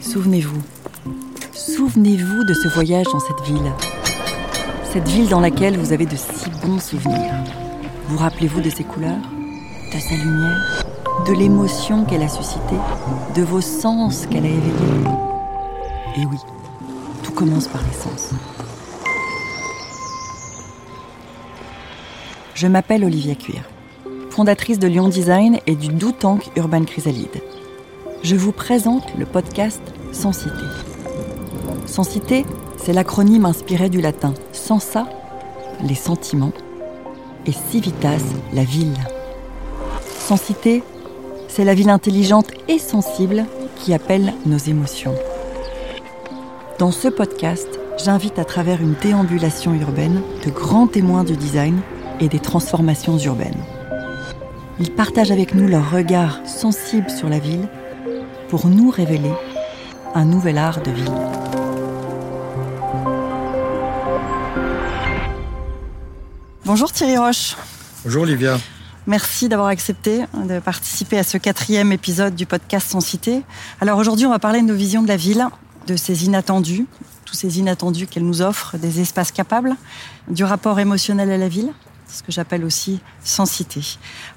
Souvenez-vous. Souvenez-vous de ce voyage dans cette ville. Cette ville dans laquelle vous avez de si bons souvenirs. Vous rappelez-vous de ses couleurs, de sa lumière, de l'émotion qu'elle a suscitée, de vos sens qu'elle a éveillés? Et oui, tout commence par les sens. Je m'appelle Olivia Cuir, fondatrice de Lyon Design et du Do Tank Urban Chrysalide. Je vous présente le podcast. Sans Cité, c'est l'acronyme inspiré du latin sensa, les sentiments, et civitas, la ville. Sans Cité, c'est la ville intelligente et sensible qui appelle nos émotions. Dans ce podcast, j'invite à travers une déambulation urbaine de grands témoins du design et des transformations urbaines. Ils partagent avec nous leur regard sensible sur la ville pour nous révéler un nouvel art de ville. Bonjour Thierry Roche. Bonjour Olivia. Merci d'avoir accepté de participer à ce quatrième épisode du podcast Sans Cité. Alors aujourd'hui, on va parler de nos visions de la ville, de ces inattendus, tous ces inattendus qu'elle nous offre, des espaces capables, du rapport émotionnel à la ville, ce que j'appelle aussi sans cité.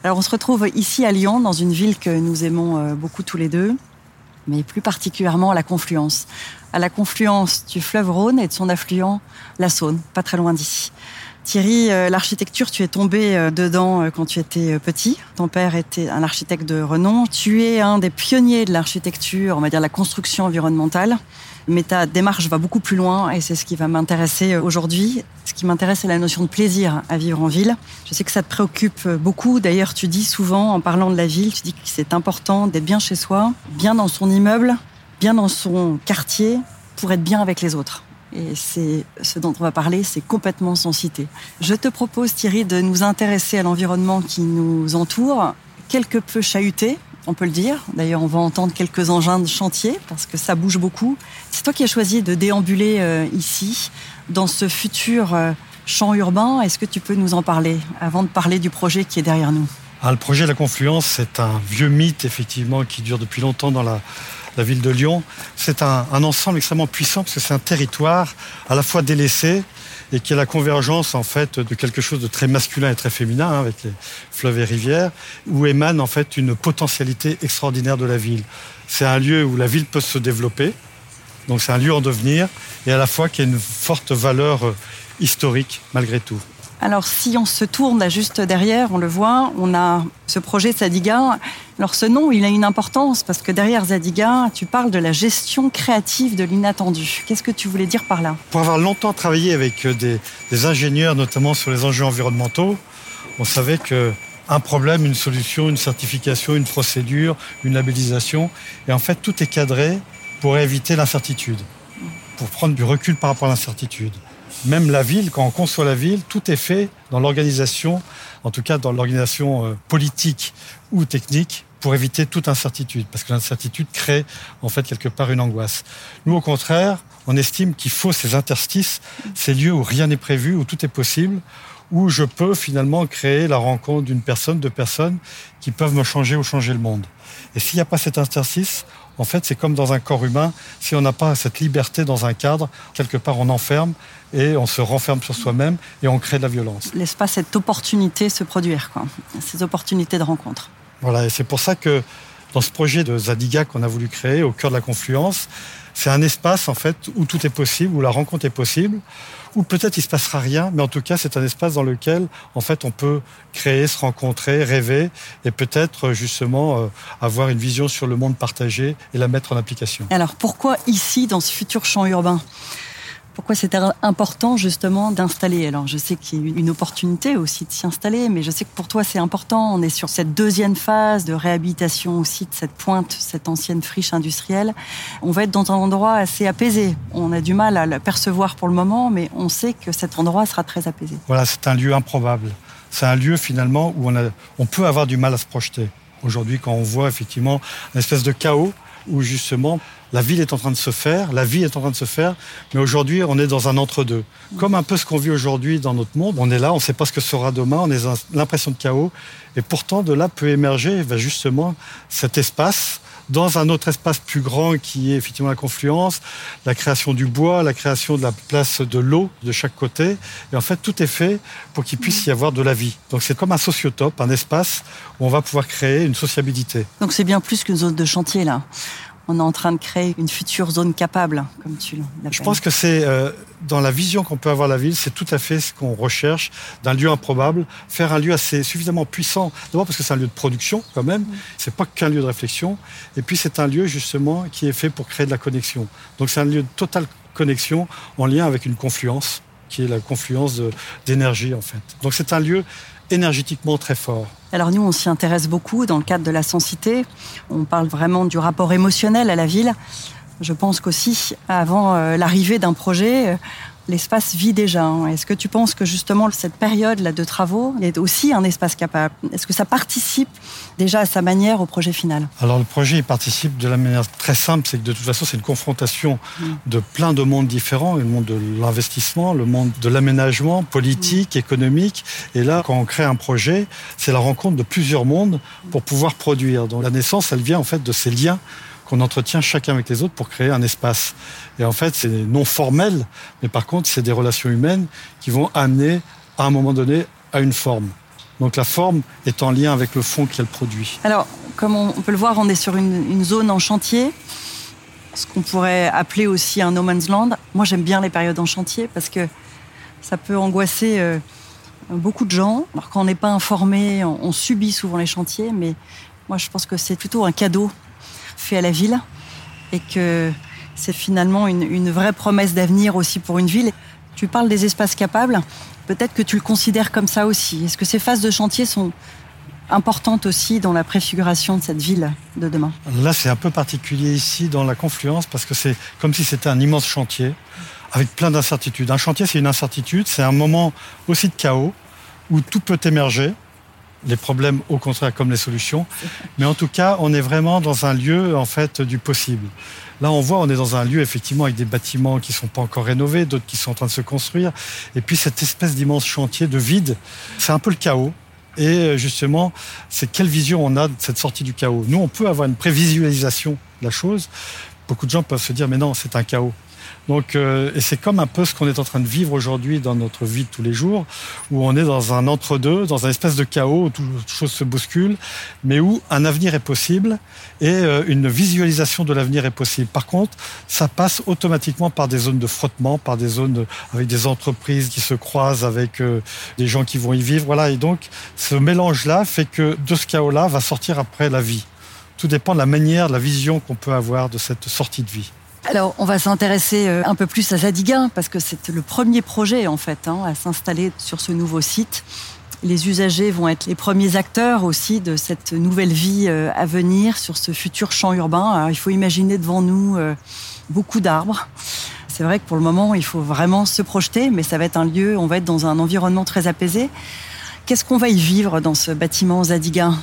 Alors on se retrouve ici à Lyon, dans une ville que nous aimons euh, beaucoup tous les deux, mais plus particulièrement à la confluence. À la confluence du fleuve Rhône et de son affluent, la Saône, pas très loin d'ici. Thierry, euh, l'architecture, tu es tombé euh, dedans quand tu étais petit. Ton père était un architecte de renom. Tu es un des pionniers de l'architecture, on va dire la construction environnementale mais ta démarche va beaucoup plus loin et c'est ce qui va m'intéresser aujourd'hui. Ce qui m'intéresse, c'est la notion de plaisir à vivre en ville. Je sais que ça te préoccupe beaucoup. D'ailleurs, tu dis souvent, en parlant de la ville, tu dis que c'est important d'être bien chez soi, bien dans son immeuble, bien dans son quartier, pour être bien avec les autres. Et c'est ce dont on va parler, c'est complètement sans cité. Je te propose, Thierry, de nous intéresser à l'environnement qui nous entoure, quelque peu chahuté, on peut le dire. D'ailleurs, on va entendre quelques engins de chantier parce que ça bouge beaucoup. C'est toi qui as choisi de déambuler euh, ici, dans ce futur euh, champ urbain. Est-ce que tu peux nous en parler avant de parler du projet qui est derrière nous? Ah, Le projet de la Confluence, c'est un vieux mythe, effectivement, qui dure depuis longtemps dans la, ville de Lyon. C'est un, un ensemble extrêmement puissant parce que c'est un territoire à la fois délaissé, et qui est la convergence en fait de quelque chose de très masculin et très féminin hein, avec les fleuves et rivières, où émane en fait une potentialité extraordinaire de la ville. C'est un lieu où la ville peut se développer, donc c'est un lieu en devenir, et à la fois qui a une forte valeur euh, historique malgré tout. Alors si on se tourne juste derrière, on le voit, on a ce projet Zadiga. Alors ce nom, il a une importance parce que derrière Zadiga, tu parles de la gestion créative de l'inattendu. Qu'est-ce que tu voulais dire par là? Pour avoir longtemps travaillé avec euh, des, ingénieurs, notamment sur les enjeux environnementaux, on savait que un problème, une solution, une certification, une procédure, une labellisation, et en fait tout est cadré pour éviter l'incertitude, pour prendre du recul par rapport à l'incertitude. Même la ville, quand on conçoit la ville, tout est fait dans l'organisation, en tout cas dans l'organisation euh, politique ou technique, pour éviter toute incertitude, parce que l'incertitude crée en fait quelque part une angoisse. Nous, au contraire, on estime qu'il faut ces interstices, ces lieux où rien n'est prévu, où tout est possible, où je peux finalement créer la rencontre d'une personne, de personnes qui peuvent me changer ou changer le monde. Et s'il n'y a pas cet interstice, en fait, c'est comme dans un corps humain, si on n'a pas cette liberté dans un cadre, quelque part on enferme et on se renferme sur soi-même et on crée de la violence. Laisse pas cette opportunité se produire, quoi. ces opportunités de rencontre. Voilà, et c'est pour ça que dans ce projet de Zadiga qu'on a voulu créer au cœur de la confluence, c'est un espace en fait où tout est possible, où la rencontre est possible, où peut-être il se passera rien, mais en tout cas c'est un espace dans lequel en fait on peut créer, se rencontrer, rêver et peut-être justement euh, avoir une vision sur le monde partagé et la mettre en application. Alors pourquoi ici dans ce futur champ urbain? Pourquoi c'était important justement d'installer Alors je sais qu'il y a une opportunité aussi de s'y installer, mais je sais que pour toi c'est important. On est sur cette deuxième phase de réhabilitation aussi de cette pointe, cette ancienne friche industrielle. On va être dans un endroit assez apaisé. On a du mal à le percevoir pour le moment, mais on sait que cet endroit sera très apaisé. Voilà, c'est un lieu improbable. C'est un lieu finalement où on, a, on peut avoir du mal à se projeter. Aujourd'hui, quand on voit effectivement une espèce de chaos, où justement la ville est en train de se faire, la vie est en train de se faire, mais aujourd'hui on est dans un entre-deux. Comme un peu ce qu'on vit aujourd'hui dans notre monde, on est là, on ne sait pas ce que sera demain, on a l'impression de chaos, et pourtant de là peut émerger eh ben, justement cet espace dans un autre espace plus grand qui est effectivement la confluence, la création du bois, la création de la place de l'eau de chaque côté. Et en fait, tout est fait pour qu'il puisse y avoir de la vie. Donc c'est comme un sociotope, un espace où on va pouvoir créer une sociabilité. Donc c'est bien plus qu'une zone de chantier là on est en train de créer une future zone capable, comme tu l'appelles. Je pense que c'est euh, dans la vision qu'on peut avoir de la ville, c'est tout à fait ce qu'on recherche d'un lieu improbable, faire un lieu assez suffisamment puissant. D'abord parce que c'est un lieu de production quand même, mm. c'est pas qu'un lieu de réflexion, et puis c'est un lieu justement qui est fait pour créer de la connexion. Donc c'est un lieu de totale connexion en lien avec une confluence qui est la confluence d'énergie en fait. Donc c'est un lieu énergétiquement très fort. Alors nous, on s'y intéresse beaucoup dans le cadre de la sensité. On parle vraiment du rapport émotionnel à la ville. Je pense qu'aussi, avant euh, l'arrivée d'un projet, euh, l'espace vit déjà. Hein. Est-ce que tu penses que justement cette période là de travaux est aussi un espace capable? Est-ce que ça participe déjà à sa manière au projet final? Alors le projet il participe de la manière très simple, c'est que de toute façon c'est une confrontation mm. de plein de mondes différents, le monde de l'investissement, le monde de l'aménagement politique, mm. économique. Et là, quand on crée un projet, c'est la rencontre de plusieurs mondes pour pouvoir produire. Donc la naissance, elle vient en fait de ces liens qu'on entretient chacun avec les autres pour créer un espace. Et en fait, c'est non formel, mais par contre, c'est des relations humaines qui vont amener, à un moment donné, à une forme. Donc la forme est en lien avec le fond qu'elle produit. Alors, comme on peut le voir, on est sur une, zone en chantier, ce qu'on pourrait appeler aussi un no man's land. Moi, j'aime bien les périodes en chantier parce que ça peut angoisser euh, beaucoup de gens. Alors quand on n'est pas informé, on subit souvent les chantiers, mais moi, je pense que c'est plutôt un cadeau fait à la ville et que c'est finalement une, vraie promesse d'avenir aussi pour une ville. Tu parles des espaces capables, peut-être que tu le considères comme ça aussi. Est-ce que ces phases de chantier sont importantes aussi dans la préfiguration de cette ville de demain? Là, c'est un peu particulier ici dans la confluence parce que c'est comme si c'était un immense chantier avec plein d'incertitudes. Un chantier, c'est une incertitude, c'est un moment aussi de chaos où tout peut émerger les problèmes au contraire comme les solutions. Mais en tout cas, on est vraiment dans un lieu en fait du possible. Là, on voit, on est dans un lieu effectivement avec des bâtiments qui sont pas encore rénovés, d'autres qui sont en train de se construire, et puis cette espèce d'immense chantier de vide, c'est un peu le chaos. Et euh, justement, c'est quelle vision on a de cette sortie du chaos? Nous, on peut avoir une prévisualisation de la chose. Beaucoup de gens peuvent se dire, mais non, c'est un chaos. Donc, euh, et c'est comme un peu ce qu'on est en train de vivre aujourd'hui dans notre vie de tous les jours, où on est dans un entre-deux, dans un espèce de chaos où toute chose se bouscule, mais où un avenir est possible et euh, une visualisation de l'avenir est possible. Par contre, ça passe automatiquement par des zones de frottement, par des zones avec des entreprises qui se croisent avec euh, des gens qui vont y vivre. Voilà. Et donc, ce mélange-là fait que de ce chaos-là va sortir après la vie. Tout dépend de la manière, de la vision qu'on peut avoir de cette sortie de vie. Alors, on va s'intéresser euh, un peu plus à Zadiga, parce que c'est le premier projet, en fait, hein, à s'installer sur ce nouveau site. Les usagers vont être les premiers acteurs aussi de cette nouvelle vie euh, à venir sur ce futur champ urbain. Alors, il faut imaginer devant nous euh, beaucoup d'arbres. C'est vrai que pour le moment, il faut vraiment se projeter, mais ça va être un lieu, on va être dans un environnement très apaisé. Qu'est-ce qu'on va y vivre dans ce bâtiment Zadiga?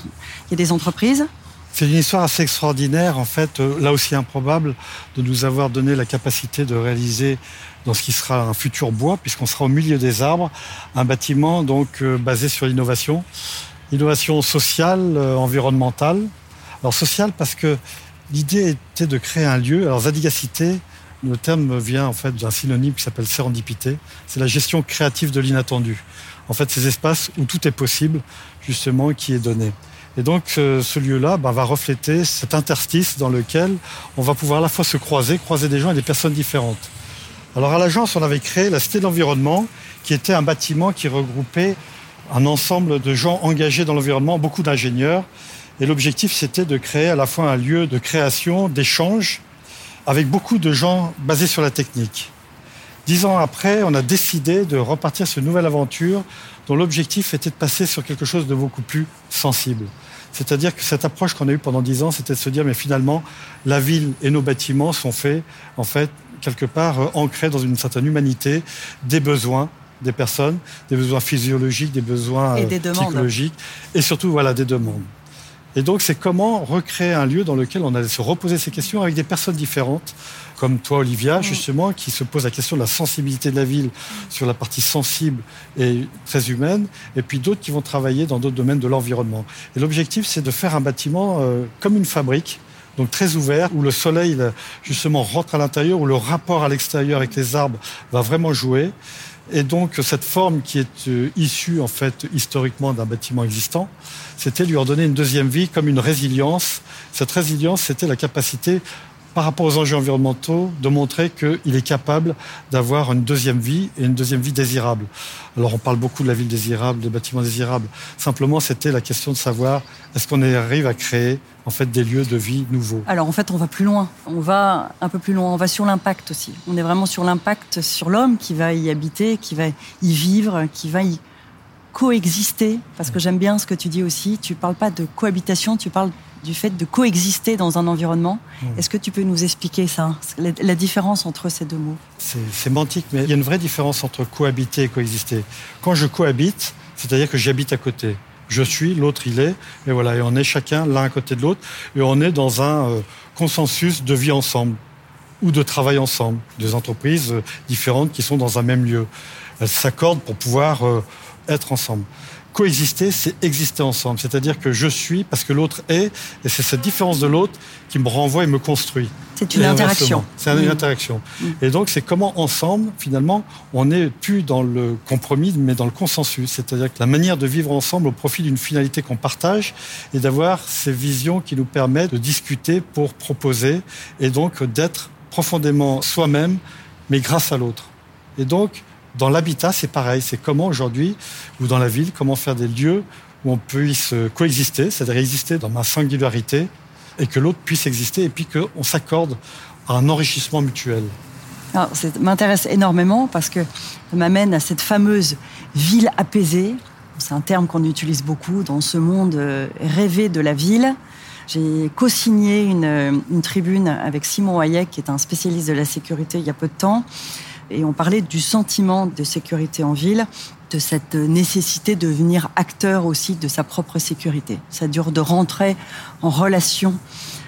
Il y a des entreprises, c'est une histoire assez extraordinaire, en fait, euh, là aussi improbable, de nous avoir donné la capacité de réaliser dans ce qui sera un futur bois, puisqu'on sera au milieu des arbres, un bâtiment donc euh, basé sur l'innovation, innovation sociale, euh, environnementale. Alors sociale parce que l'idée était de créer un lieu. Alors zadigacité, le terme vient en fait d'un synonyme qui s'appelle sérendipité. C'est la gestion créative de l'inattendu. En fait, ces espaces où tout est possible, justement, qui est donné. Et donc ce lieu-là bah, va refléter cet interstice dans lequel on va pouvoir à la fois se croiser, croiser des gens et des personnes différentes. Alors à l'agence, on avait créé la Cité de l'Environnement, qui était un bâtiment qui regroupait un ensemble de gens engagés dans l'environnement, beaucoup d'ingénieurs. Et l'objectif, c'était de créer à la fois un lieu de création, d'échange, avec beaucoup de gens basés sur la technique. Dix ans après, on a décidé de repartir sur une nouvelle aventure dont l'objectif était de passer sur quelque chose de beaucoup plus sensible. C'est-à-dire que cette approche qu'on a eue pendant dix ans, c'était de se dire, mais finalement, la ville et nos bâtiments sont faits, en fait, quelque part, euh, ancrés dans une certaine humanité, des besoins des personnes, des besoins physiologiques, des besoins et des euh, psychologiques, et surtout, voilà, des demandes. Et donc, c'est comment recréer un lieu dans lequel on allait se reposer ces questions avec des personnes différentes, comme toi, Olivia, justement, qui se pose la question de la sensibilité de la ville sur la partie sensible et très humaine, et puis d'autres qui vont travailler dans d'autres domaines de l'environnement. Et l'objectif, c'est de faire un bâtiment euh, comme une fabrique, donc très ouvert, où le soleil justement rentre à l'intérieur, où le rapport à l'extérieur avec les arbres va vraiment jouer. Et donc cette forme qui est euh, issue en fait historiquement d'un bâtiment existant, c'était lui redonner une deuxième vie comme une résilience. Cette résilience, c'était la capacité par rapport aux enjeux environnementaux, de montrer qu'il est capable d'avoir une deuxième vie et une deuxième vie désirable. Alors on parle beaucoup de la ville désirable, des bâtiments désirables. Simplement, c'était la question de savoir est-ce qu'on arrive à créer en fait des lieux de vie nouveaux? Alors en fait, on va plus loin. On va un peu plus loin. On va sur l'impact aussi. On est vraiment sur l'impact sur l'homme qui va y habiter, qui va y vivre, qui va y coexister. Parce que j'aime bien ce que tu dis aussi. Tu parles pas de cohabitation, tu parles du fait de coexister dans un environnement. Mmh. Est-ce que tu peux nous expliquer ça, la, différence entre ces deux mots? C'est sémantique, mais il y a une vraie différence entre cohabiter et coexister. Quand je cohabite, c'est-à-dire que j'habite à côté. Je suis, l'autre il est, et voilà, et on est chacun l'un à côté de l'autre, et on est dans un euh, consensus de vie ensemble ou de travail ensemble, des entreprises euh, différentes qui sont dans un même lieu. Elles s'accordent pour pouvoir euh, être ensemble coexister, c'est exister ensemble. C'est-à-dire que je suis parce que l'autre est, et c'est cette différence de l'autre qui me renvoie et me construit. C'est une interaction. C'est une mmh. interaction. Mmh. Et donc, c'est comment ensemble, finalement, on n'est plus dans le compromis, mais dans le consensus. C'est-à-dire que la manière de vivre ensemble au profit d'une finalité qu'on partage et d'avoir ces visions qui nous permettent de discuter pour proposer et donc d'être profondément soi-même, mais grâce à l'autre. Et donc, dans l'habitat, c'est pareil. C'est comment aujourd'hui, ou dans la ville, comment faire des lieux où on puisse coexister, c'est-à-dire exister dans ma singularité, et que l'autre puisse exister, et puis qu'on s'accorde à un enrichissement mutuel. Ça m'intéresse énormément parce que ça m'amène à cette fameuse ville apaisée. C'est un terme qu'on utilise beaucoup dans ce monde euh, rêvé de la ville. J'ai co-signé une, une, tribune avec Simon Hayek, qui est un spécialiste de la sécurité il y a peu de temps, et on parlait du sentiment de sécurité en ville, de cette nécessité de devenir acteur aussi de sa propre sécurité. Ça dure de rentrer en relation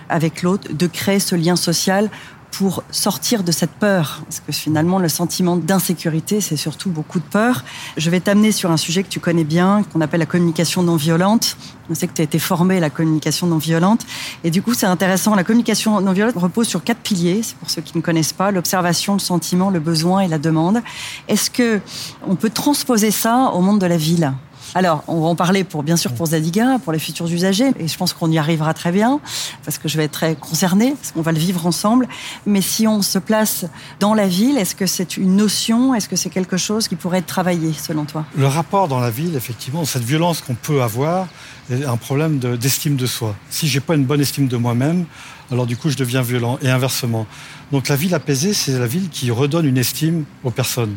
avec l'autre, de créer ce lien social pour sortir de cette peur. Parce que finalement, le sentiment d'insécurité, c'est surtout beaucoup de peur. Je vais t'amener sur un sujet que tu connais bien, qu'on appelle la communication non violente. On sait que tu as été formé à la communication non violente. Et du coup, c'est intéressant. La communication non violente repose sur quatre piliers. C'est pour ceux qui ne connaissent pas. L'observation, le sentiment, le besoin et la demande. Est-ce que on peut transposer ça au monde de la ville? Alors, on va en parler pour bien sûr pour Zadiga, pour les futurs usagers, et je pense qu'on y arrivera très bien parce que je vais être très concernée, parce qu'on va le vivre ensemble. Mais si on se place dans la ville, est-ce que c'est une notion, est-ce que c'est quelque chose qui pourrait être travaillé selon toi? Le rapport dans la ville, effectivement, cette violence qu'on peut avoir, est un problème d'estime de, soi. Si j'ai pas une bonne estime de moi-même, alors du coup je deviens violent et inversement. Donc la ville apaisée, c'est la ville qui redonne une estime aux personnes.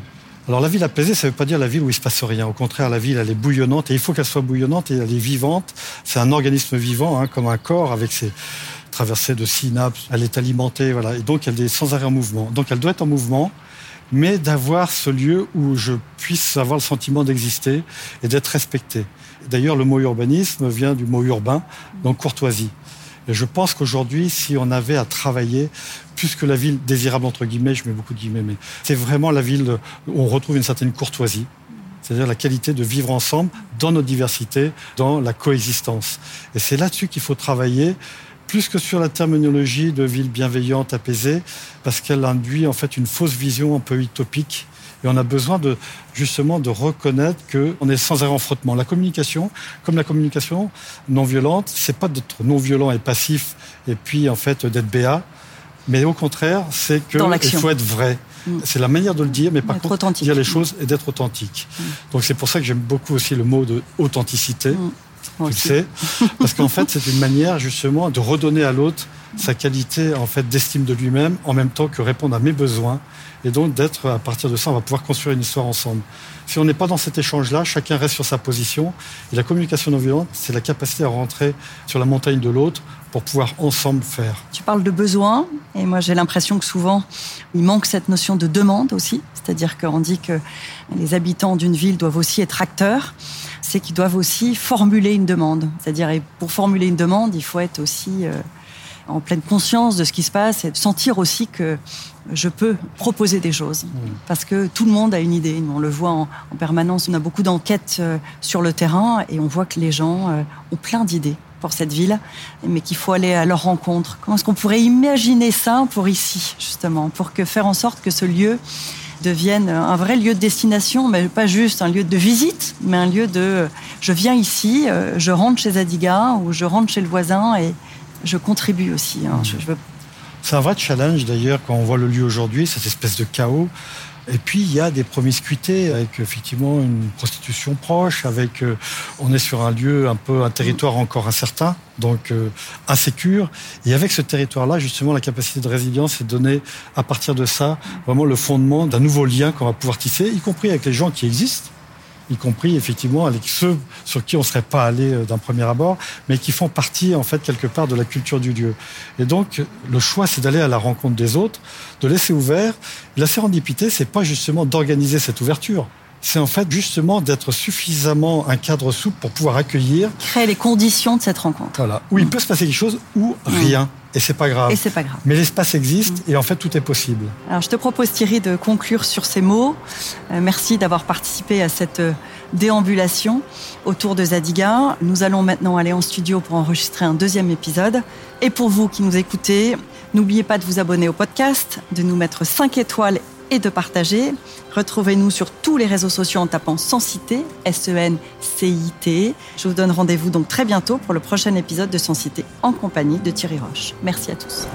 Alors la ville apaisée, ça ne veut pas dire la ville où il se passe rien. Au contraire, la ville, elle est bouillonnante et il faut qu'elle soit bouillonnante et elle est vivante. C'est un organisme vivant, hein, comme un corps avec ses traversées de synapses. Elle est alimentée, voilà. Et donc elle est sans arrêt en mouvement. Donc elle doit être en mouvement, mais d'avoir ce lieu où je puisse avoir le sentiment d'exister et d'être respecté. D'ailleurs, le mot urbanisme vient du mot urbain, donc courtoisie. Et je pense qu'aujourd'hui, si on avait à travailler plus que la ville désirable entre guillemets, je mets beaucoup de guillemets, mais c'est vraiment la ville où on retrouve une certaine courtoisie, c'est-à-dire la qualité de vivre ensemble dans nos diversités, dans la coexistence. Et c'est là-dessus qu'il faut travailler plus que sur la terminologie de ville bienveillante, apaisée, parce qu'elle induit en fait une fausse vision un peu utopique et on a besoin de justement de reconnaître qu'on est sans arrêt en frottement. La communication, comme la communication non violente, c'est pas d'être non violent et passif et puis en fait d'être béat, mais au contraire, c'est qu'il faut être vrai. Mm. C'est la manière de le dire, mais par contre, dire les choses et d'être authentique. Mm. Donc c'est pour ça que j'aime beaucoup aussi le mot de authenticité. Mm. Tu le sais, parce qu'en fait, c'est une manière justement de redonner à l'autre sa qualité en fait d'estime de lui-même, en même temps que répondre à mes besoins et donc d'être, à partir de ça, on va pouvoir construire une histoire ensemble. Si on n'est pas dans cet échange-là, chacun reste sur sa position. Et la communication non violente, c'est la capacité à rentrer sur la montagne de l'autre pour pouvoir ensemble faire. Tu parles de besoin, et moi j'ai l'impression que souvent, il manque cette notion de demande aussi. C'est-à-dire qu'on dit que les habitants d'une ville doivent aussi être acteurs c'est qu'ils doivent aussi formuler une demande. C'est-à-dire, pour formuler une demande, il faut être aussi euh, en pleine conscience de ce qui se passe et sentir aussi que je peux proposer des choses. Mmh. Parce que tout le monde a une idée. On le voit en, permanence. On a beaucoup d'enquêtes euh, sur le terrain et on voit que les gens euh, ont plein d'idées. pour cette ville, mais qu'il faut aller à leur rencontre. Comment est-ce qu'on pourrait imaginer ça pour ici, justement, pour que faire en sorte que ce lieu devienne un vrai lieu de destination, mais pas juste un lieu de visite, mais un lieu de je viens ici, euh, je rentre chez Adiga ou je rentre chez le voisin et je contribue aussi. Hein. Je, veux... C'est un vrai challenge d'ailleurs quand on voit le lieu aujourd'hui, cette espèce de chaos. Et puis il y a des promiscuités avec effectivement une prostitution proche, avec euh, on est sur un lieu un peu un territoire encore incertain, donc euh, insécure. Et avec ce territoire-là, justement, la capacité de résilience est donnée à partir de ça vraiment le fondement d'un nouveau lien qu'on va pouvoir tisser, y compris avec les gens qui existent y compris effectivement avec ceux sur qui on ne serait pas allé euh, d'un premier abord, mais qui font partie en fait quelque part de la culture du lieu. Et donc le choix, c'est d'aller à la rencontre des autres, de laisser ouvert. la sérendipité, c'est pas justement d'organiser cette ouverture, c'est en fait justement d'être suffisamment un cadre souple pour pouvoir accueillir. Créer les conditions de cette rencontre. Voilà. Où il peut se passer quelque chose ou rien. Et c'est pas grave. Et c'est pas grave. Mais l'espace existe et en fait tout est possible. Alors je te propose Thierry de conclure sur ces mots. Euh, merci d'avoir participé à cette euh, déambulation autour de Zadiga. Nous allons maintenant aller en studio pour enregistrer un deuxième épisode. Et pour vous qui nous écoutez, n'oubliez pas de vous abonner au podcast, de nous mettre 5 étoiles et de partager. Retrouvez-nous sur tous les réseaux sociaux en tapant Sensité, S-E-N-C-I-T. Je vous donne rendez-vous donc très bientôt pour le prochain épisode de Sensité en compagnie de Thierry Roche. Merci à tous.